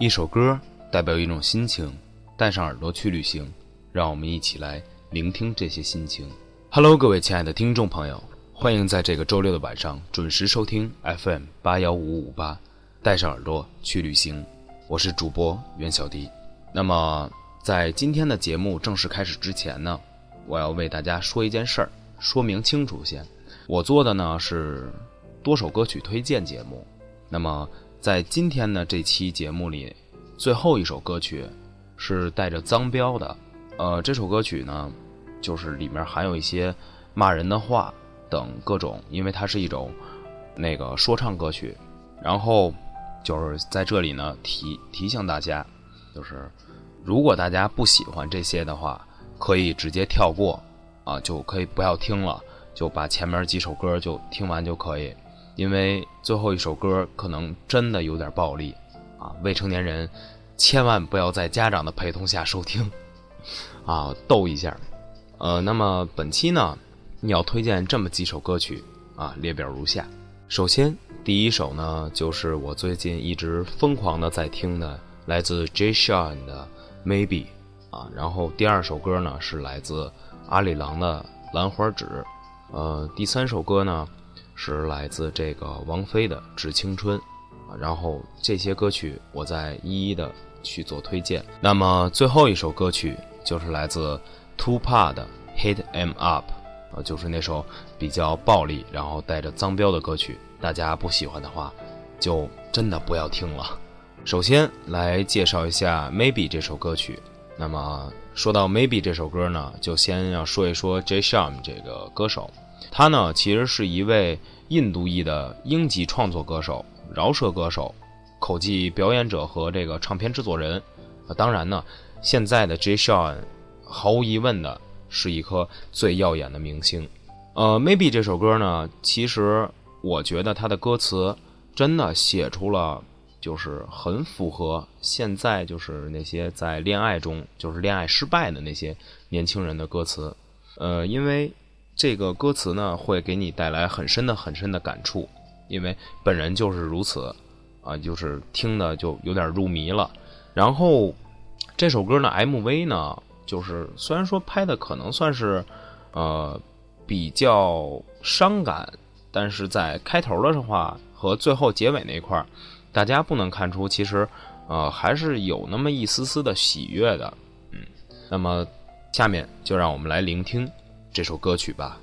一首歌代表一种心情，带上耳朵去旅行，让我们一起来聆听这些心情。Hello，各位亲爱的听众朋友，欢迎在这个周六的晚上准时收听 FM 八幺五五八，带上耳朵去旅行。我是主播袁小迪。那么，在今天的节目正式开始之前呢，我要为大家说一件事儿，说明清楚先。我做的呢是多首歌曲推荐节目，那么。在今天的这期节目里，最后一首歌曲是带着脏标的。呃，这首歌曲呢，就是里面含有一些骂人的话等各种，因为它是一种那个说唱歌曲。然后就是在这里呢提提醒大家，就是如果大家不喜欢这些的话，可以直接跳过啊，就可以不要听了，就把前面几首歌就听完就可以。因为最后一首歌可能真的有点暴力，啊，未成年人千万不要在家长的陪同下收听，啊，逗一下，呃，那么本期呢，你要推荐这么几首歌曲啊，列表如下。首先，第一首呢，就是我最近一直疯狂的在听的，来自 Jay Sean 的 Maybe，啊，然后第二首歌呢是来自阿里郎的兰花指，呃，第三首歌呢。是来自这个王菲的《致青春》，啊，然后这些歌曲我再一一的去做推荐。那么最后一首歌曲就是来自 Tupac 的《Hit Em Up》，啊，就是那首比较暴力，然后带着脏标的歌曲。大家不喜欢的话，就真的不要听了。首先来介绍一下《Maybe》这首歌曲。那么说到《Maybe》这首歌呢，就先要说一说 Jay Sean 这个歌手。他呢，其实是一位印度裔的英籍创作歌手、饶舌歌手、口技表演者和这个唱片制作人。啊，当然呢，现在的 J. Sean 毫无疑问的是一颗最耀眼的明星。呃，Maybe 这首歌呢，其实我觉得他的歌词真的写出了，就是很符合现在就是那些在恋爱中就是恋爱失败的那些年轻人的歌词。呃，因为。这个歌词呢，会给你带来很深的、很深的感触，因为本人就是如此，啊，就是听的就有点入迷了。然后这首歌呢，MV 呢，就是虽然说拍的可能算是呃比较伤感，但是在开头的话和最后结尾那块儿，大家不能看出其实呃还是有那么一丝丝的喜悦的，嗯。那么下面就让我们来聆听。这首歌曲吧。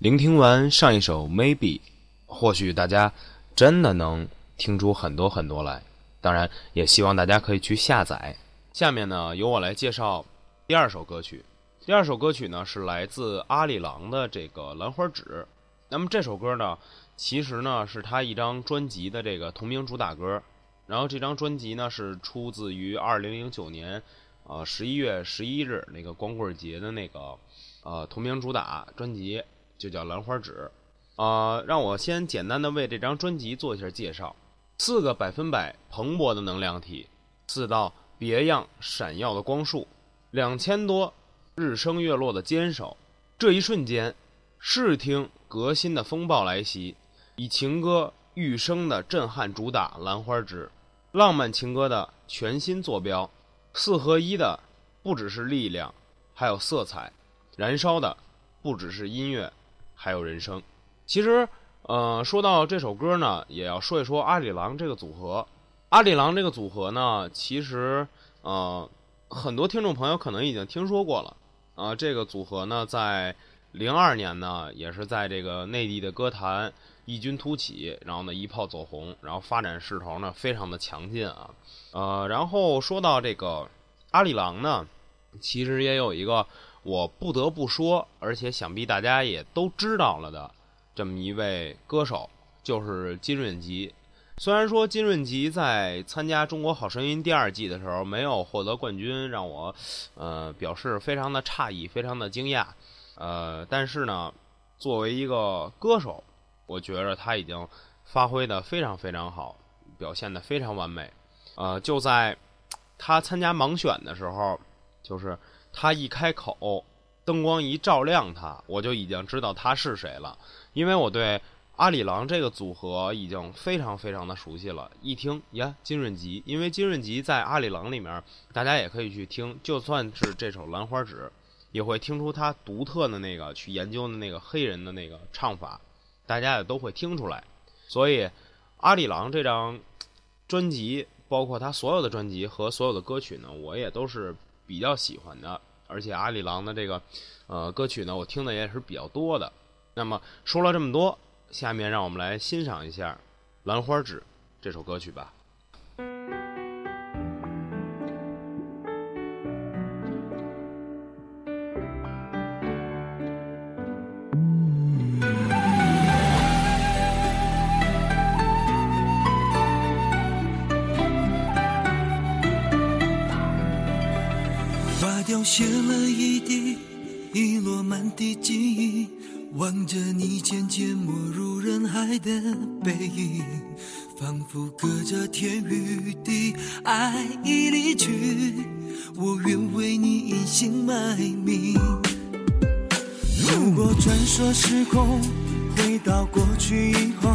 聆听完上一首《Maybe》，或许大家真的能听出很多很多来。当然，也希望大家可以去下载。下面呢，由我来介绍第二首歌曲。第二首歌曲呢，是来自阿里郎的这个《兰花指》。那么这首歌呢，其实呢是他一张专辑的这个同名主打歌。然后这张专辑呢是出自于二零零九年，呃十一月十一日那个光棍节的那个呃同名主打专辑，就叫《兰花指》。呃，让我先简单的为这张专辑做一下介绍。四个百分百蓬勃的能量体，四道别样闪耀的光束，两千多日升月落的坚守。这一瞬间，视听革新的风暴来袭，以情歌欲生的震撼主打《兰花指》，浪漫情歌的全新坐标。四合一的不只是力量，还有色彩；燃烧的不只是音乐，还有人生。其实。呃，说到这首歌呢，也要说一说阿里郎这个组合。阿里郎这个组合呢，其实呃，很多听众朋友可能已经听说过了。啊，这个组合呢，在零二年呢，也是在这个内地的歌坛异军突起，然后呢一炮走红，然后发展势头呢非常的强劲啊。呃，然后说到这个阿里郎呢，其实也有一个我不得不说，而且想必大家也都知道了的。这么一位歌手就是金润吉。虽然说金润吉在参加《中国好声音》第二季的时候没有获得冠军，让我呃表示非常的诧异，非常的惊讶。呃，但是呢，作为一个歌手，我觉得他已经发挥的非常非常好，表现的非常完美。呃，就在他参加盲选的时候，就是他一开口。灯光一照亮他，我就已经知道他是谁了，因为我对阿里郎这个组合已经非常非常的熟悉了。一听呀，金润吉，因为金润吉在阿里郎里面，大家也可以去听，就算是这首《兰花指》，也会听出他独特的那个去研究的那个黑人的那个唱法，大家也都会听出来。所以，阿里郎这张专辑，包括他所有的专辑和所有的歌曲呢，我也都是比较喜欢的。而且阿里郎的这个，呃，歌曲呢，我听的也是比较多的。那么说了这么多，下面让我们来欣赏一下《兰花指》这首歌曲吧。仿佛隔着天与地，爱已离去，我愿为你隐姓埋名。如果穿梭时空，回到过去以后，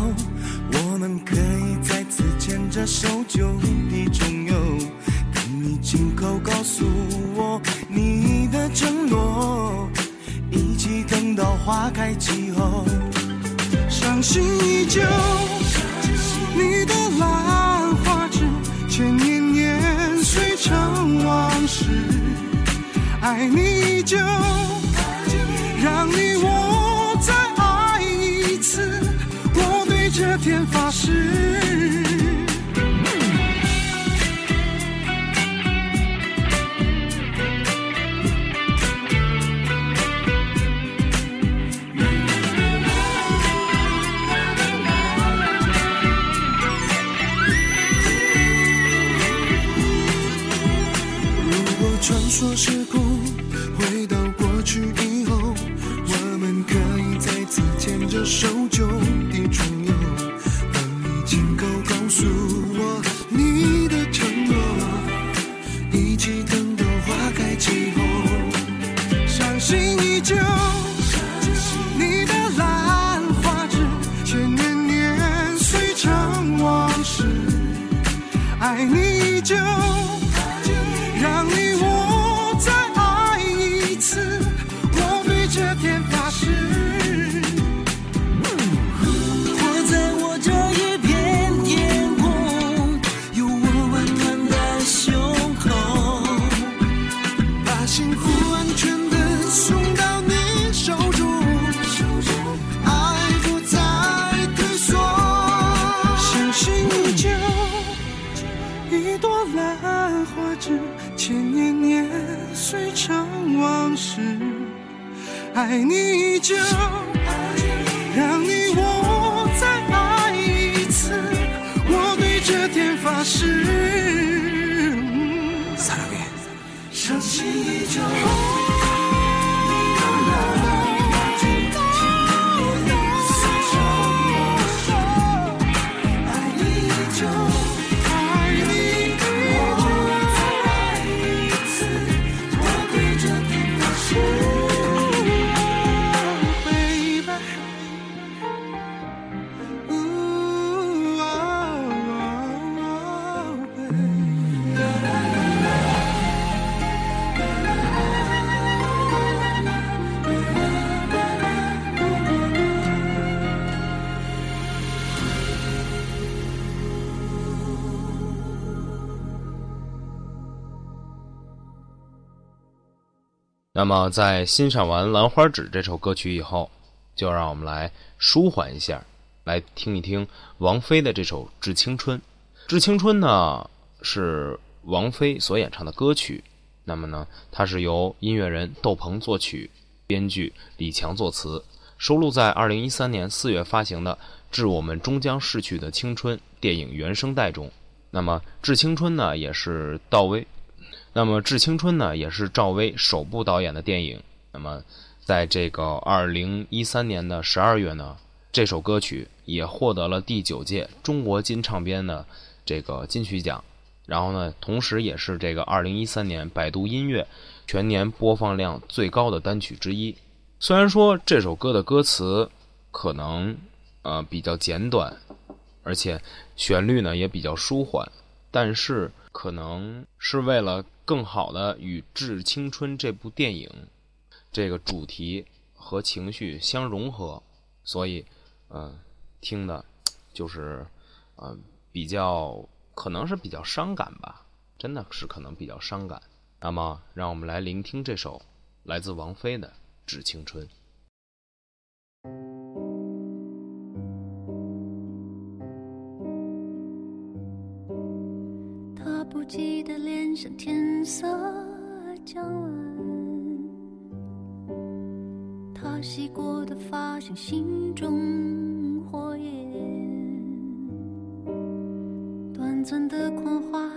我们可以再次牵着手，就地重游。你亲口告诉我你的承诺，一起等到花开季后，伤心依旧。你的兰花指，千年年岁成往事，爱你依旧，让你我再爱一次，我对这天发誓。成往事。爱你依旧，让你我再爱一次。我对这天发誓，伤心依旧。那么，在欣赏完《兰花指》这首歌曲以后，就让我们来舒缓一下，来听一听王菲的这首《致青春》。《致青春》呢是王菲所演唱的歌曲。那么呢，它是由音乐人窦鹏作曲，编剧李强作词，收录在2013年4月发行的《致我们终将逝去的青春》电影原声带中。那么，《致青春》呢也是窦唯。那么，《致青春》呢，也是赵薇首部导演的电影。那么，在这个二零一三年的十二月呢，这首歌曲也获得了第九届中国金唱片的这个金曲奖。然后呢，同时也是这个二零一三年百度音乐全年播放量最高的单曲之一。虽然说这首歌的歌词可能呃比较简短，而且旋律呢也比较舒缓，但是可能是为了。更好的与《致青春》这部电影这个主题和情绪相融合，所以，嗯，听的，就是，嗯，比较可能是比较伤感吧，真的是可能比较伤感。那么，让我们来聆听这首来自王菲的《致青春》。记得脸上天色将晚，他洗过的发像心中火焰，短暂的狂欢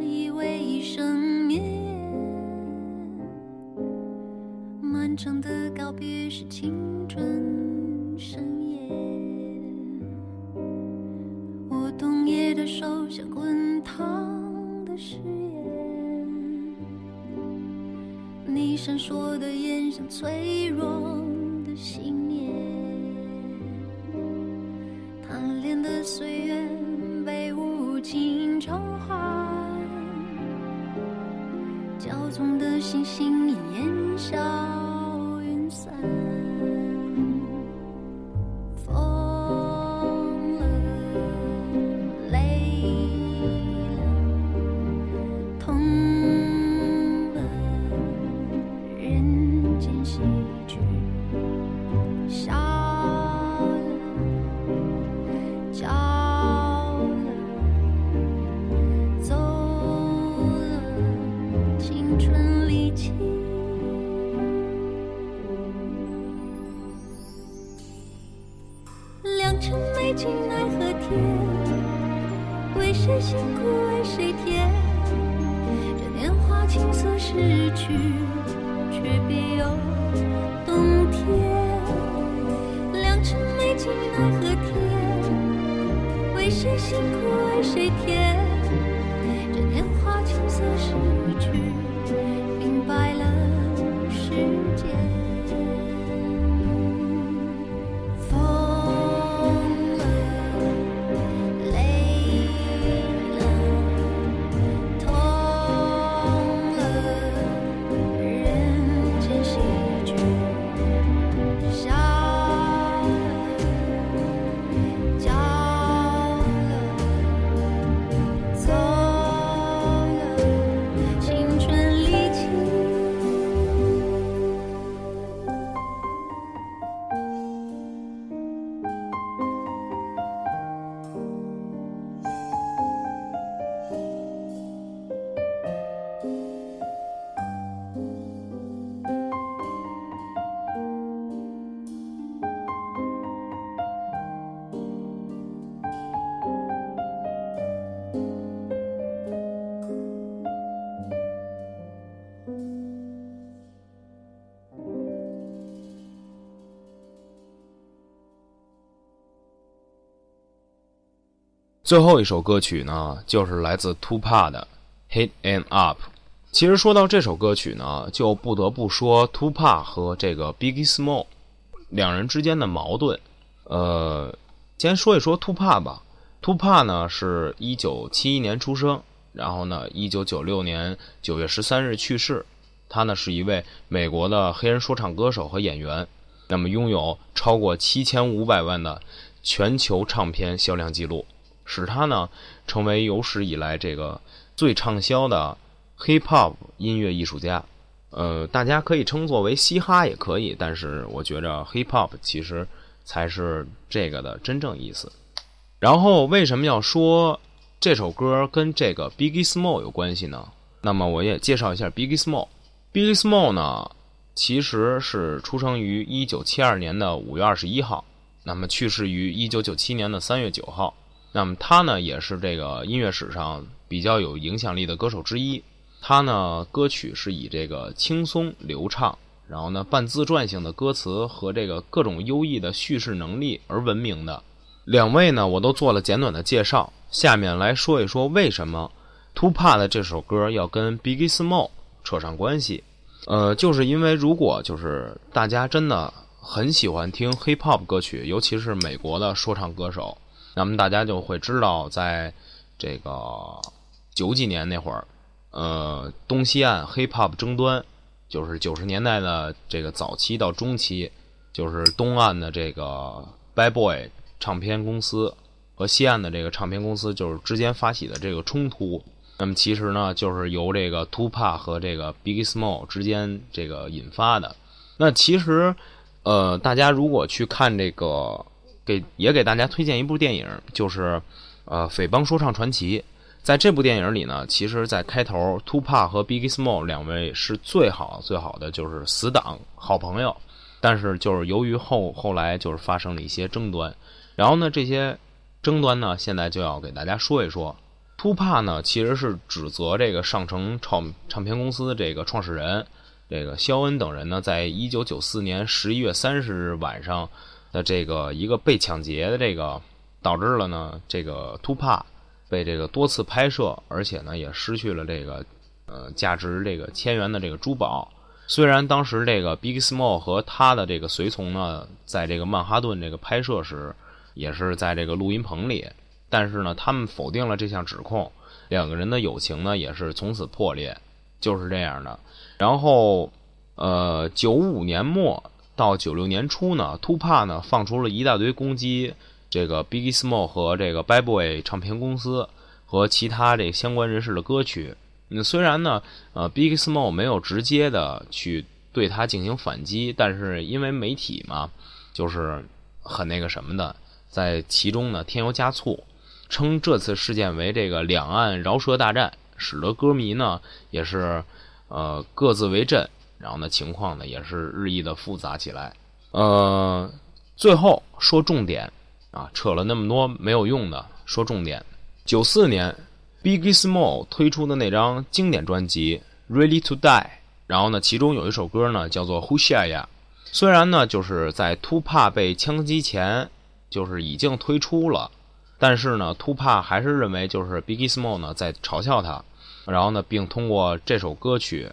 以为一生灭，漫长的告别是青春深夜，我冬夜的手像滚烫。闪烁的眼像脆弱的心。最后一首歌曲呢，就是来自 Tupa 的《Hit and Up》。其实说到这首歌曲呢，就不得不说 Tupa 和这个 Biggie Small 两人之间的矛盾。呃，先说一说 Tupa 吧。Tupa 呢是一九七一年出生，然后呢一九九六年九月十三日去世。他呢是一位美国的黑人说唱歌手和演员，那么拥有超过七千五百万的全球唱片销量记录，使他呢成为有史以来这个最畅销的 hip hop 音乐艺术家。呃，大家可以称作为嘻哈也可以，但是我觉着 hip hop 其实才是这个的真正意思。然后为什么要说这首歌跟这个 Biggie Small 有关系呢？那么我也介绍一下 Biggie Small。Biggie Small 呢，其实是出生于一九七二年的五月二十一号，那么去世于一九九七年的三月九号。那么他呢，也是这个音乐史上比较有影响力的歌手之一。他呢，歌曲是以这个轻松流畅，然后呢，半自传性的歌词和这个各种优异的叙事能力而闻名的。两位呢，我都做了简短的介绍，下面来说一说为什么 Tupac 的这首歌要跟 Biggie Small 扯上关系。呃，就是因为如果就是大家真的很喜欢听 hip hop 歌曲，尤其是美国的说唱歌手，那么大家就会知道，在这个九几年那会儿，呃，东西岸 hip hop 争端，就是九十年代的这个早期到中期，就是东岸的这个 Bad Boy 唱片公司和西岸的这个唱片公司就是之间发起的这个冲突。那么其实呢，就是由这个 Tupac 和这个 Big Small 之间这个引发的。那其实，呃，大家如果去看这个，给也给大家推荐一部电影，就是呃《匪帮说唱传奇》。在这部电影里呢，其实，在开头，Tupac 和 Biggie Small 两位是最好最好的就是死党、好朋友。但是就是由于后后来就是发生了一些争端，然后呢，这些争端呢，现在就要给大家说一说。突帕呢，其实是指责这个上城唱唱片公司这个创始人，这个肖恩等人呢，在一九九四年十一月三十日晚上的这个一个被抢劫的这个，导致了呢这个突帕被这个多次拍摄，而且呢也失去了这个呃价值这个千元的这个珠宝。虽然当时这个 Big Small 和他的这个随从呢，在这个曼哈顿这个拍摄时，也是在这个录音棚里。但是呢，他们否定了这项指控，两个人的友情呢也是从此破裂，就是这样的。然后，呃，九五年末到九六年初呢，突帕呢放出了一大堆攻击这个 Biggie Small 和这个 Bad Boy 唱片公司和其他这相关人士的歌曲。那虽然呢，呃，Biggie Small 没有直接的去对他进行反击，但是因为媒体嘛，就是很那个什么的，在其中呢添油加醋。称这次事件为这个两岸饶舌大战，使得歌迷呢也是呃各自为阵，然后呢情况呢也是日益的复杂起来。呃，最后说重点啊，扯了那么多没有用的，说重点。九四年，Biggie Small 推出的那张经典专辑《Ready to Die》，然后呢其中有一首歌呢叫做《Who Shia》，虽然呢就是在 Tupac 被枪击前就是已经推出了。但是呢，突帕还是认为就是 Biggie Small 呢在嘲笑他，然后呢，并通过这首歌曲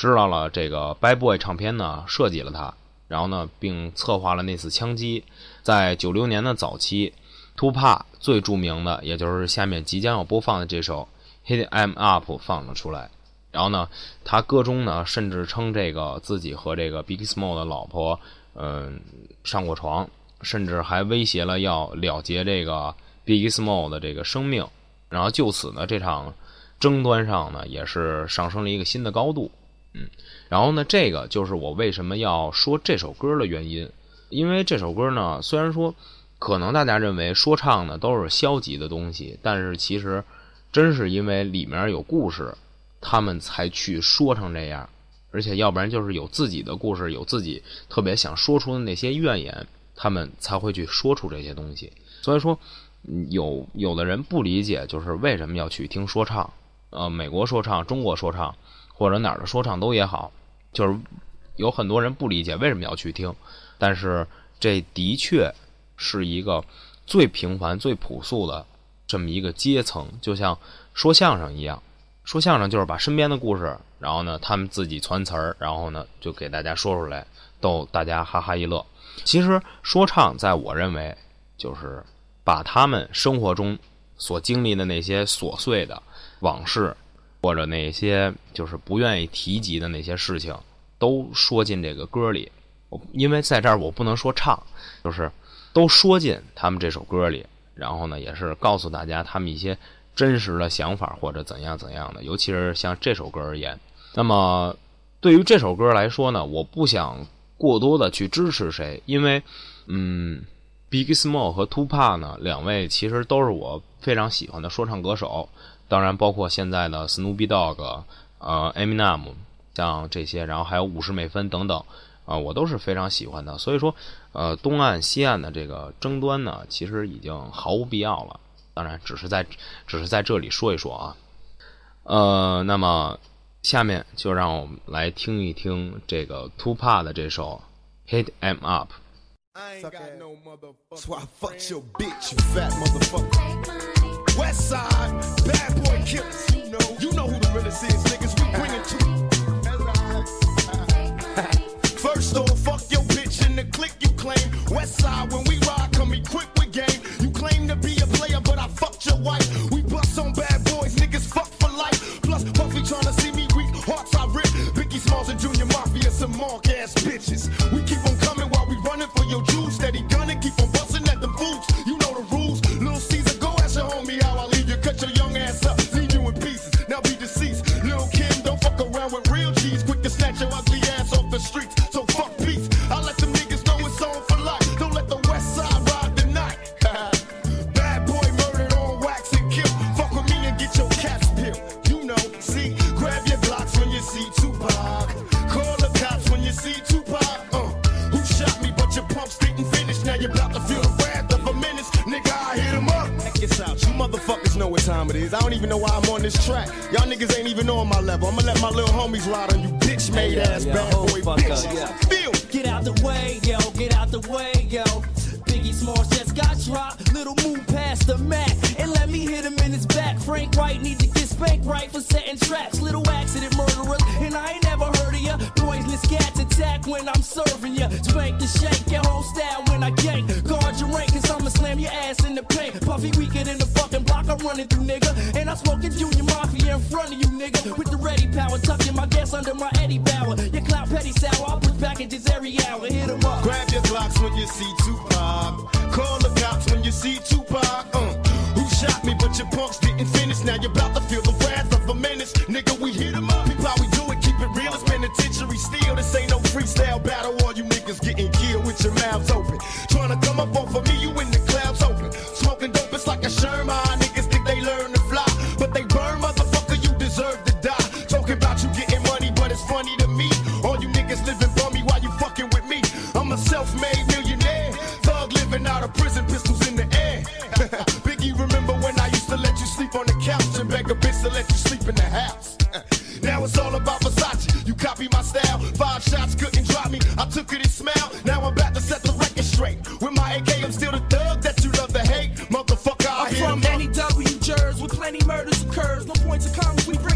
知道了这个 Bad Boy 唱片呢设计了他，然后呢，并策划了那次枪击。在九六年的早期，突帕最著名的也就是下面即将要播放的这首《Hit Em Up》放了出来。然后呢，他歌中呢甚至称这个自己和这个 Big Small 的老婆嗯上过床，甚至还威胁了要了结这个。Big Small 的这个生命，然后就此呢，这场争端上呢，也是上升了一个新的高度。嗯，然后呢，这个就是我为什么要说这首歌的原因，因为这首歌呢，虽然说可能大家认为说唱呢都是消极的东西，但是其实真是因为里面有故事，他们才去说成这样，而且要不然就是有自己的故事，有自己特别想说出的那些怨言，他们才会去说出这些东西。所以说。有有的人不理解，就是为什么要去听说唱？呃，美国说唱、中国说唱，或者哪儿的说唱都也好，就是有很多人不理解为什么要去听。但是这的确是一个最平凡、最朴素的这么一个阶层，就像说相声一样。说相声就是把身边的故事，然后呢，他们自己传词儿，然后呢，就给大家说出来，逗大家哈哈一乐。其实说唱，在我认为，就是把他们生活中所经历的那些琐碎的往事，或者那些就是不愿意提及的那些事情，都说进这个歌里。因为在这儿我不能说唱，就是都说进他们这首歌里，然后呢，也是告诉大家他们一些真实的想法或者怎样怎样的。尤其是像这首歌而言，那么对于这首歌来说呢，我不想过多的去支持谁，因为嗯，Big Small 和 Tupac 呢，两位其实都是我非常喜欢的说唱歌手，当然包括现在的 Snoopy Dogg、呃 Eminem，像这些，然后还有五十美分等等。啊，我都是非常喜欢的，所以说，呃，东岸西岸的这个争端呢，其实已经毫无必要了。当然，只是在只是在这里说一说啊。呃，那么下面就让我们来听一听这个 Tupac 的这首《Hit Em Up》。First off, fuck your bitch in the click you claim. West side, when we ride, come equipped with game. You claim to be a player, but I fucked your wife. We bust on bad boys, niggas fuck for life. Plus, Puffy tryna see me weak, hearts I rip. Biggie Smalls and Junior Mafia, some mark ass bitches. We keep on coming while we running for your jewels. Steady gunning, keep on what time it is. I don't even know why I'm on this track. Y'all niggas ain't even on my level. I'ma let my little homies ride on you bitch made ass yeah, bad oh, boy fuck bitches. up, yeah. Feel Get out the way, yo, get out the way, yo. Biggie Smalls just got dropped. Little move past the Mac and let me hit him in his back. Frank White need to get spanked right for setting traps. Little accident murderers, and I ain't never heard of ya. Poisonous cats attack when I'm serving ya. Spank the shake, your whole style when I gank. Guard your rank, cause I'ma slam your ass in the paint. Puffy weaker running through, nigga. And I'm smoking Junior Mafia in front of you, nigga. With the ready power, tucking my gas under my Eddie Bauer. Your clout petty sour, I'll push packages every hour. Hit 'em up. Grab your Glocks when you see Tupac. Call the cops when you see Tupac. Uh, who shot me? But your punks didn't finish. Now you're about to feel the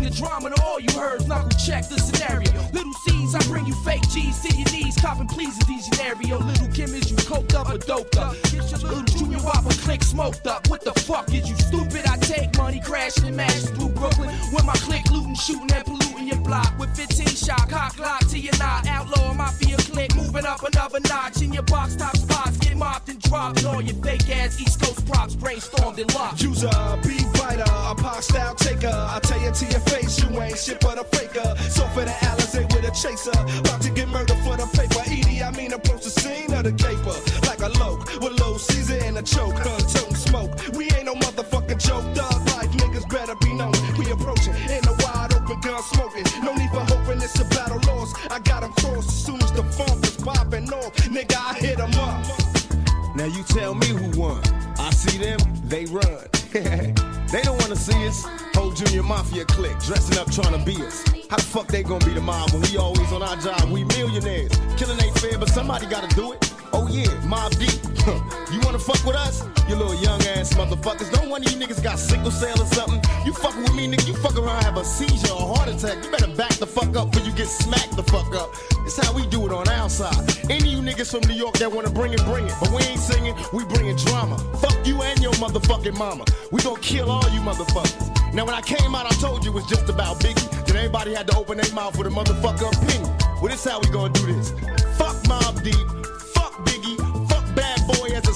the drama to all you heard. Knuckle check the scenario. Little I bring you fake G's to your knees. Copping please these scenario. Little Kim, is you coked up or doped up? Get your little junior whopper click smoked up. What the fuck is you stupid? I take money crashing and mashes through Brooklyn. When my click looting, shooting and polluting your block. With 15 shot, cock lock to your knot. Outlaw mafia click, moving up another notch. In your box top spots, get mopped and dropped. All your fake ass East Coast props brainstormed and locked. User, be writer, a pop style taker. I tell you to your face, you ain't shit but a faker. So for the Alizé with a chaser, about to get murdered for the paper. Edie, I mean approach the scene of the caper like a loke with low Caesar and a choke. Huh, toting smoke. We ain't no motherfucking joke. Thug life niggas better be known. We approaching in a wide open gun smoking. No need for hoping it's a battle lost. I got 'em crossed as soon as the funk is popping off. Nigga, I hit hit 'em up. Now you tell me who won. I see them, they run. they don't wanna see us. Whole junior mafia clique dressing up trying to be us. How the fuck they gonna be the mob when we always on our job? We millionaires. Killing ain't fair, but somebody gotta do it. Oh yeah, Mob Deep. you wanna fuck with us? You little young ass motherfuckers. Don't one of you niggas got sickle cell or something. You fucking with me, nigga. You fuck around, have a seizure or a heart attack. You better back the fuck up before you get smacked the fuck up. It's how we do it on our side. Any you niggas from New York that wanna bring it, bring it. But we ain't singing, we bringing drama. Fuck you and your motherfucking mama. We gon' kill all you motherfuckers. Now when I came out, I told you it was just about Biggie. Then everybody had to open their mouth with a motherfucker opinion. Well, this how we gonna do this. Fuck Mob Deep,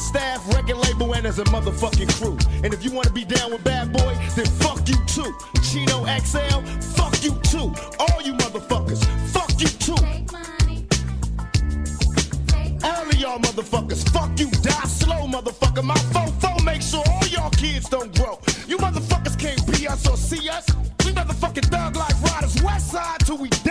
staff, record label, and as a motherfucking crew. And if you wanna be down with Bad Boy, then fuck you too. Chino XL, fuck you too. All you motherfuckers, fuck you too. All of y'all motherfuckers, fuck you, die slow, motherfucker. My fofo make sure all y'all kids don't grow. You motherfuckers can't be us or see us. We motherfucking thug life riders, west side till we die.